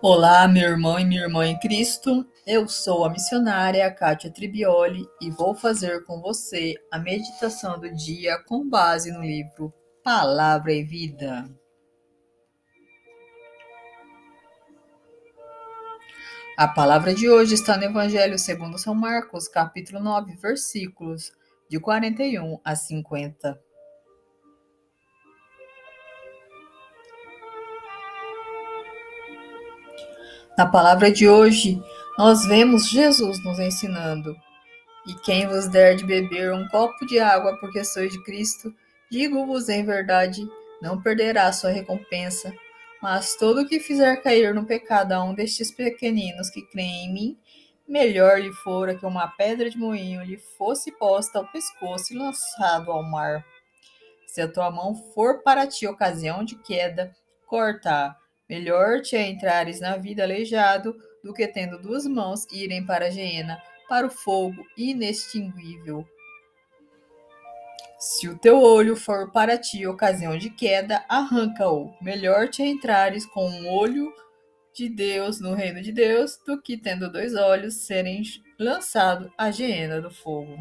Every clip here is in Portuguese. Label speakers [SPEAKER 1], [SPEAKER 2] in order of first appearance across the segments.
[SPEAKER 1] Olá, meu irmão e minha irmã em Cristo. Eu sou a missionária Kátia Tribioli e vou fazer com você a meditação do dia com base no livro Palavra e Vida. A palavra de hoje está no Evangelho segundo São Marcos, capítulo 9, versículos de 41 a 50. Na palavra de hoje, nós vemos Jesus nos ensinando. E quem vos der de beber um copo de água porque sois de Cristo, digo-vos em verdade, não perderá sua recompensa. Mas todo o que fizer cair no pecado a um destes pequeninos que creem em mim, melhor lhe fora que uma pedra de moinho lhe fosse posta ao pescoço e lançado ao mar. Se a tua mão for para ti ocasião de queda, corta-a Melhor te é entrares na vida aleijado do que tendo duas mãos irem para a geena, para o fogo inextinguível. Se o teu olho for para ti ocasião de queda, arranca-o. Melhor te entrares com um olho de Deus no reino de Deus do que tendo dois olhos serem lançado à geena do fogo.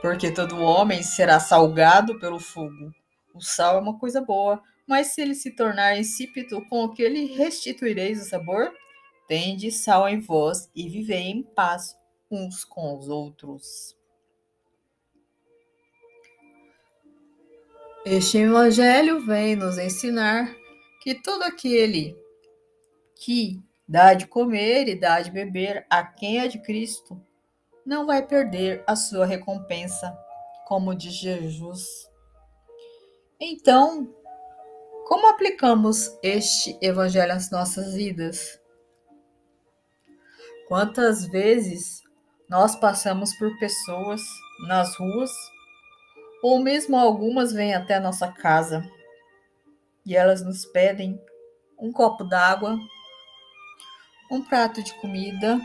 [SPEAKER 1] Porque todo homem será salgado pelo fogo. O sal é uma coisa boa, mas se ele se tornar insípido, com o que lhe restituireis o sabor? Tende sal em vós e vivei em paz uns com os outros. Este evangelho vem nos ensinar que todo aquele que dá de comer e dá de beber a quem é de Cristo não vai perder a sua recompensa, como diz Jesus. Então, como aplicamos este evangelho às nossas vidas? Quantas vezes nós passamos por pessoas nas ruas, ou mesmo algumas vêm até nossa casa e elas nos pedem um copo d'água, um prato de comida,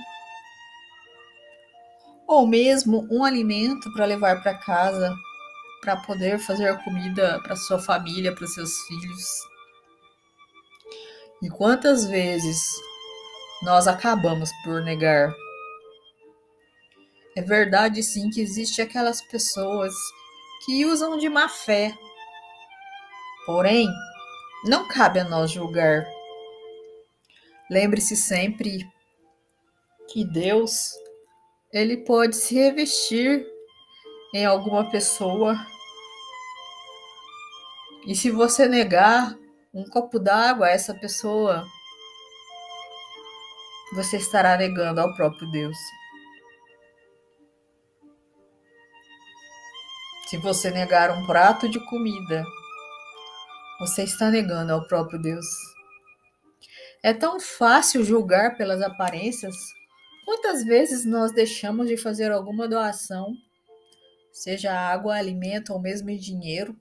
[SPEAKER 1] ou mesmo um alimento para levar para casa para poder fazer comida para sua família, para seus filhos. E quantas vezes nós acabamos por negar? É verdade sim que existe aquelas pessoas que usam de má fé. Porém, não cabe a nós julgar. Lembre-se sempre que Deus ele pode se revestir em alguma pessoa. E se você negar um copo d'água a essa pessoa, você estará negando ao próprio Deus. Se você negar um prato de comida, você está negando ao próprio Deus. É tão fácil julgar pelas aparências. Quantas vezes nós deixamos de fazer alguma doação seja água, alimento ou mesmo dinheiro,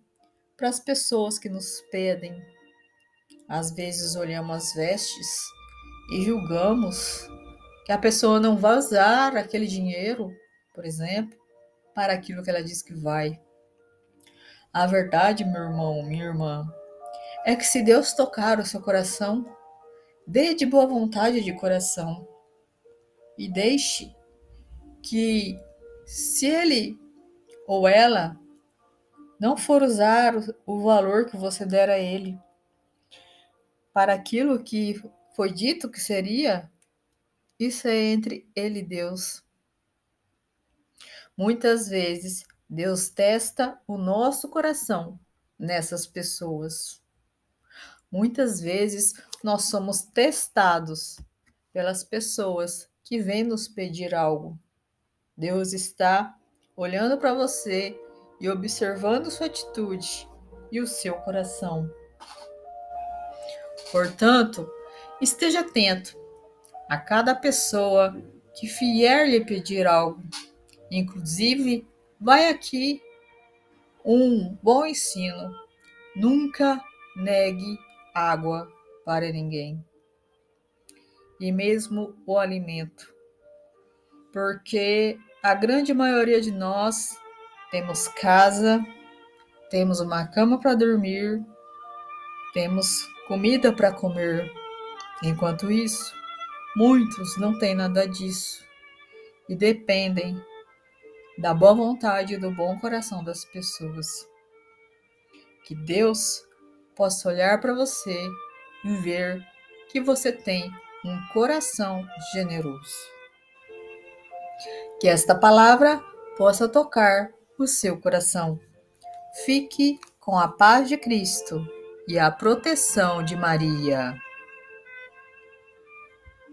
[SPEAKER 1] para as pessoas que nos pedem. Às vezes olhamos as vestes e julgamos que a pessoa não vai usar aquele dinheiro, por exemplo, para aquilo que ela diz que vai. A verdade, meu irmão, minha irmã, é que se Deus tocar o seu coração, dê de boa vontade de coração e deixe que, se Ele ou ela não for usar o valor que você der a ele para aquilo que foi dito que seria, isso é entre ele e Deus. Muitas vezes Deus testa o nosso coração nessas pessoas. Muitas vezes nós somos testados pelas pessoas que vêm nos pedir algo. Deus está olhando para você e observando sua atitude e o seu coração. Portanto, esteja atento a cada pessoa que vier lhe pedir algo. Inclusive, vai aqui um bom ensino. Nunca negue água para ninguém. E mesmo o alimento. Porque a grande maioria de nós temos casa, temos uma cama para dormir, temos comida para comer. Enquanto isso, muitos não têm nada disso e dependem da boa vontade e do bom coração das pessoas. Que Deus possa olhar para você e ver que você tem um coração generoso. Que esta palavra possa tocar o seu coração. Fique com a paz de Cristo e a proteção de Maria.